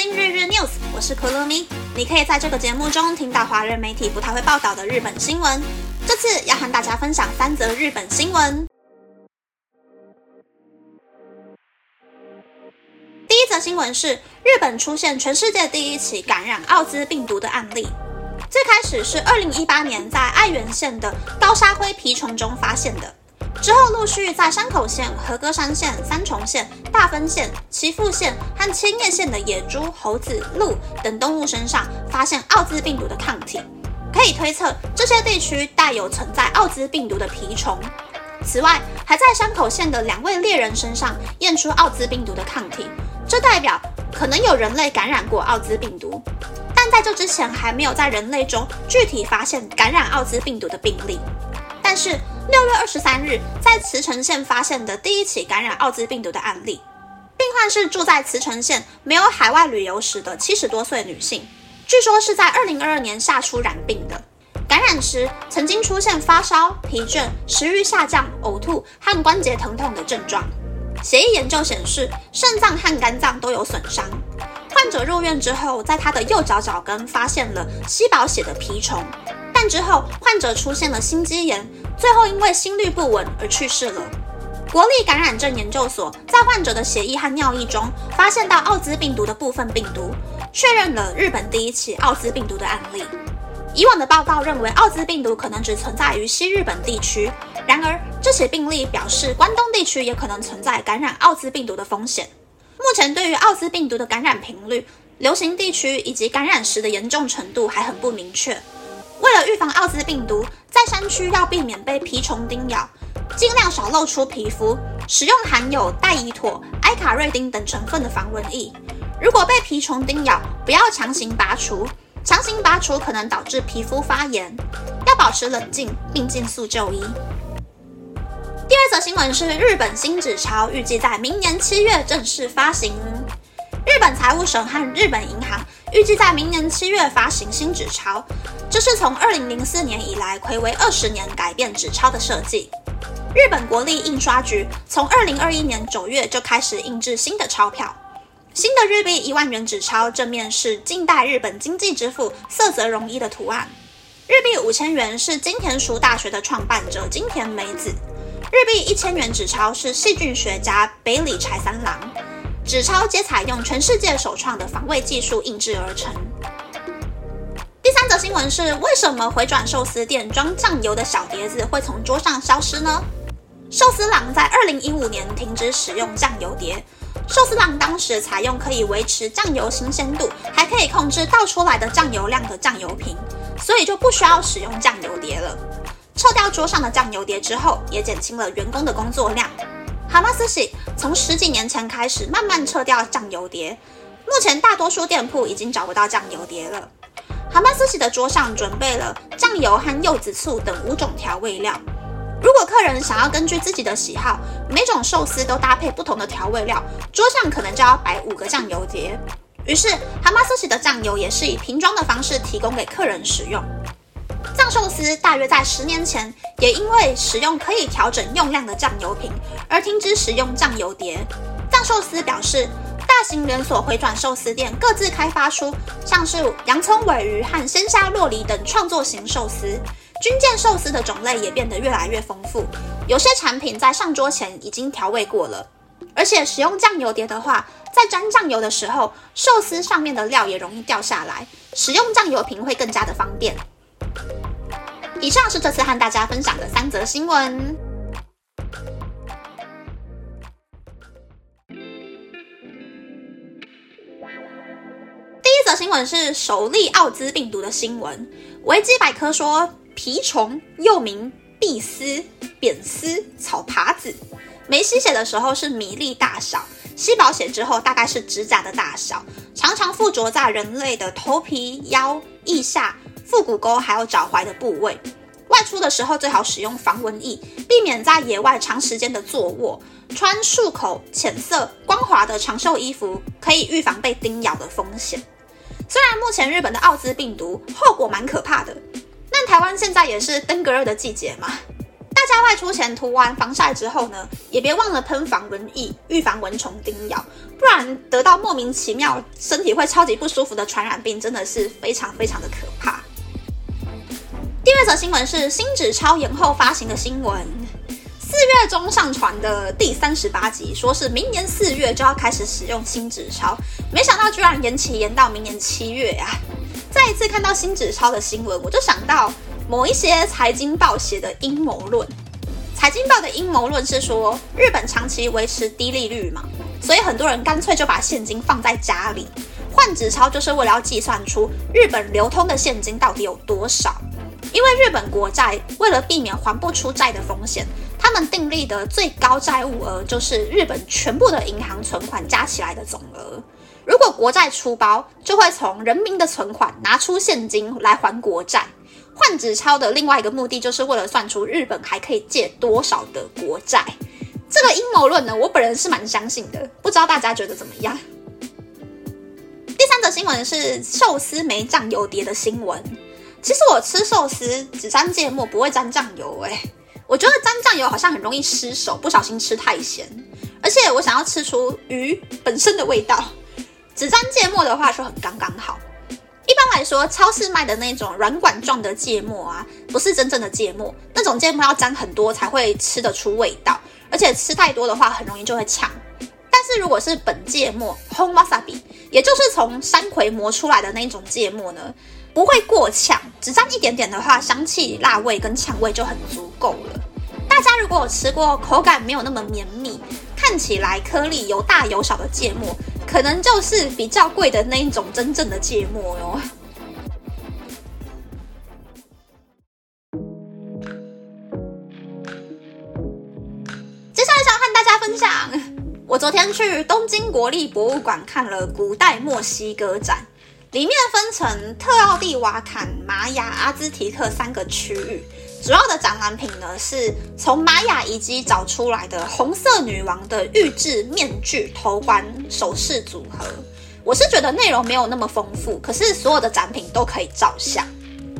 今日日 news，我是可乐咪。你可以在这个节目中听到华人媒体不太会报道的日本新闻。这次要和大家分享三则日本新闻。第一则新闻是日本出现全世界第一起感染奥兹病毒的案例。最开始是二零一八年在爱媛县的高沙灰蜱虫中发现的。之后陆续在山口县、和歌山县、三重县、大分县、岐阜县和千叶县的野猪、猴子、鹿等动物身上发现奥兹病毒的抗体，可以推测这些地区带有存在奥兹病毒的蜱虫。此外，还在山口县的两位猎人身上验出奥兹病毒的抗体，这代表可能有人类感染过奥兹病毒，但在这之前还没有在人类中具体发现感染奥兹病毒的病例。但是六月二十三日，在茨城县发现的第一起感染奥兹病毒的案例，病患是住在茨城县、没有海外旅游史的七十多岁女性，据说是在二零二二年夏初染病的。感染时曾经出现发烧、疲倦、食欲下降、呕吐和关节疼痛的症状。血液研究显示，肾脏和肝脏都有损伤。患者入院之后，在他的右脚脚跟发现了吸饱血的蜱虫。但之后，患者出现了心肌炎，最后因为心律不稳而去世了。国立感染症研究所在患者的血液和尿液中发现到奥兹病毒的部分病毒，确认了日本第一起奥兹病毒的案例。以往的报告认为奥兹病毒可能只存在于西日本地区，然而这起病例表示关东地区也可能存在感染奥兹病毒的风险。目前对于奥兹病毒的感染频率、流行地区以及感染时的严重程度还很不明确。为了预防奥兹病毒，在山区要避免被蜱虫叮咬，尽量少露出皮肤，使用含有代乙妥、埃卡瑞丁等成分的防蚊液。如果被蜱虫叮咬，不要强行拔除，强行拔除可能导致皮肤发炎。要保持冷静，并尽速就医。第二则新闻是，日本新纸钞预计在明年七月正式发行。日本财务省和日本银行预计在明年七月发行新纸钞。这是从二零零四年以来，暌违二十年改变纸钞的设计。日本国立印刷局从二零二一年九月就开始印制新的钞票。新的日币一万元纸钞正面是近代日本经济之父色泽荣一的图案。日币五千元是金田塾大学的创办者金田美子。日币一千元纸钞是细菌学家北里柴三郎。纸钞皆采用全世界首创的防卫技术印制而成。第三则新闻是：为什么回转寿司店装酱油的小碟子会从桌上消失呢？寿司郎在二零一五年停止使用酱油碟。寿司郎当时采用可以维持酱油新鲜度，还可以控制倒出来的酱油量的酱油瓶，所以就不需要使用酱油碟了。撤掉桌上的酱油碟之后，也减轻了员工的工作量。哈马斯喜从十几年前开始慢慢撤掉酱油碟，目前大多数店铺已经找不到酱油碟了。蛤蟆斯喜的桌上准备了酱油和柚子醋等五种调味料。如果客人想要根据自己的喜好，每种寿司都搭配不同的调味料，桌上可能就要摆五个酱油碟。于是，蛤蟆斯喜的酱油也是以瓶装的方式提供给客人使用。藏寿司大约在十年前，也因为使用可以调整用量的酱油瓶，而停止使用酱油碟。藏寿司表示。大型连锁回转寿司店各自开发出像是洋葱尾鱼和鲜虾洛梨等创作型寿司，军舰寿司的种类也变得越来越丰富。有些产品在上桌前已经调味过了，而且使用酱油碟的话，在沾酱油的时候，寿司上面的料也容易掉下来，使用酱油瓶会更加的方便。以上是这次和大家分享的三则新闻。第一则新闻是首例奥兹病毒的新闻。维基百科说，蜱虫又名壁丝、扁丝、草耙子，没吸血的时候是米粒大小，吸饱血之后大概是指甲的大小，常常附着在人类的头皮、腰、腋下、腹股沟还有脚踝的部位。外出的时候最好使用防蚊液，避免在野外长时间的坐卧。穿束口、浅色、光滑的长袖衣服，可以预防被叮咬的风险。虽然目前日本的奥兹病毒后果蛮可怕的，但台湾现在也是登革热的季节嘛，大家外出前涂完防晒之后呢，也别忘了喷防蚊液，预防蚊虫叮咬，不然得到莫名其妙身体会超级不舒服的传染病，真的是非常非常的可。则新闻是新纸钞延后发行的新闻，四月中上传的第三十八集，说是明年四月就要开始使用新纸钞，没想到居然延期延到明年七月呀！再一次看到新纸钞的新闻，我就想到。某一些财经报写的阴谋论，财经报的阴谋论是说，日本长期维持低利率嘛，所以很多人干脆就把现金放在家里，换纸钞就是为了要计算出日本流通的现金到底有多少。因为日本国债为了避免还不出债的风险，他们订立的最高债务额就是日本全部的银行存款加起来的总额。如果国债出包，就会从人民的存款拿出现金来还国债。换纸钞的另外一个目的，就是为了算出日本还可以借多少的国债。这个阴谋论呢，我本人是蛮相信的，不知道大家觉得怎么样？第三则新闻是寿司没酱油碟的新闻。其实我吃寿司只沾芥末，不会沾酱油。诶，我觉得沾酱油好像很容易失手，不小心吃太咸。而且我想要吃出鱼本身的味道，只沾芥末的话就很刚刚好。一般来说，超市卖的那种软管状的芥末啊，不是真正的芥末。那种芥末要沾很多才会吃得出味道，而且吃太多的话，很容易就会呛。是如果是本芥末 （home wasabi），也就是从山葵磨出来的那种芥末呢，不会过呛，只沾一点点的话，香气、辣味跟呛味就很足够了。大家如果有吃过口感没有那么绵密，看起来颗粒有大有小的芥末。可能就是比较贵的那一种真正的芥末哟。接下来想和大家分享，昨天去东京国立博物馆看了古代墨西哥展，里面分成特奥蒂瓦坎、玛雅、阿兹提克三个区域。主要的展览品呢，是从玛雅遗迹找出来的红色女王的玉制面具、头冠、首饰组合。我是觉得内容没有那么丰富，可是所有的展品都可以照相。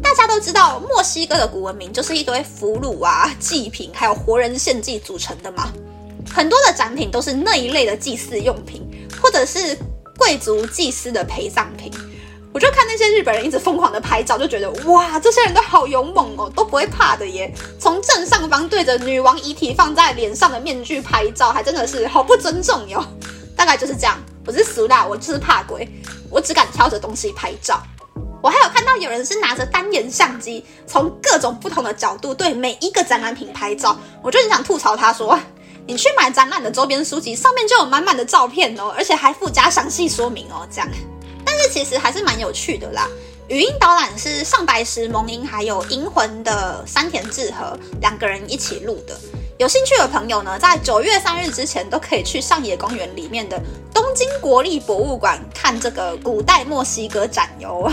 大家都知道，墨西哥的古文明就是一堆俘虏啊、祭品，还有活人献祭组成的嘛。很多的展品都是那一类的祭祀用品，或者是贵族祭司的陪葬品。我就看那些日本人一直疯狂的拍照，就觉得哇，这些人都好勇猛哦，都不会怕的耶。从正上方对着女王遗体放在脸上的面具拍照，还真的是好不尊重哟。大概就是这样，我是俗啦，我就是怕鬼，我只敢挑着东西拍照。我还有看到有人是拿着单眼相机，从各种不同的角度对每一个展览品拍照，我就很想吐槽他说，你去买展览的周边书籍，上面就有满满的照片哦，而且还附加详细说明哦，这样。但是其实还是蛮有趣的啦。语音导览是上白石萌音还有银魂的山田智和两个人一起录的。有兴趣的朋友呢，在九月三日之前都可以去上野公园里面的东京国立博物馆看这个古代墨西哥展游。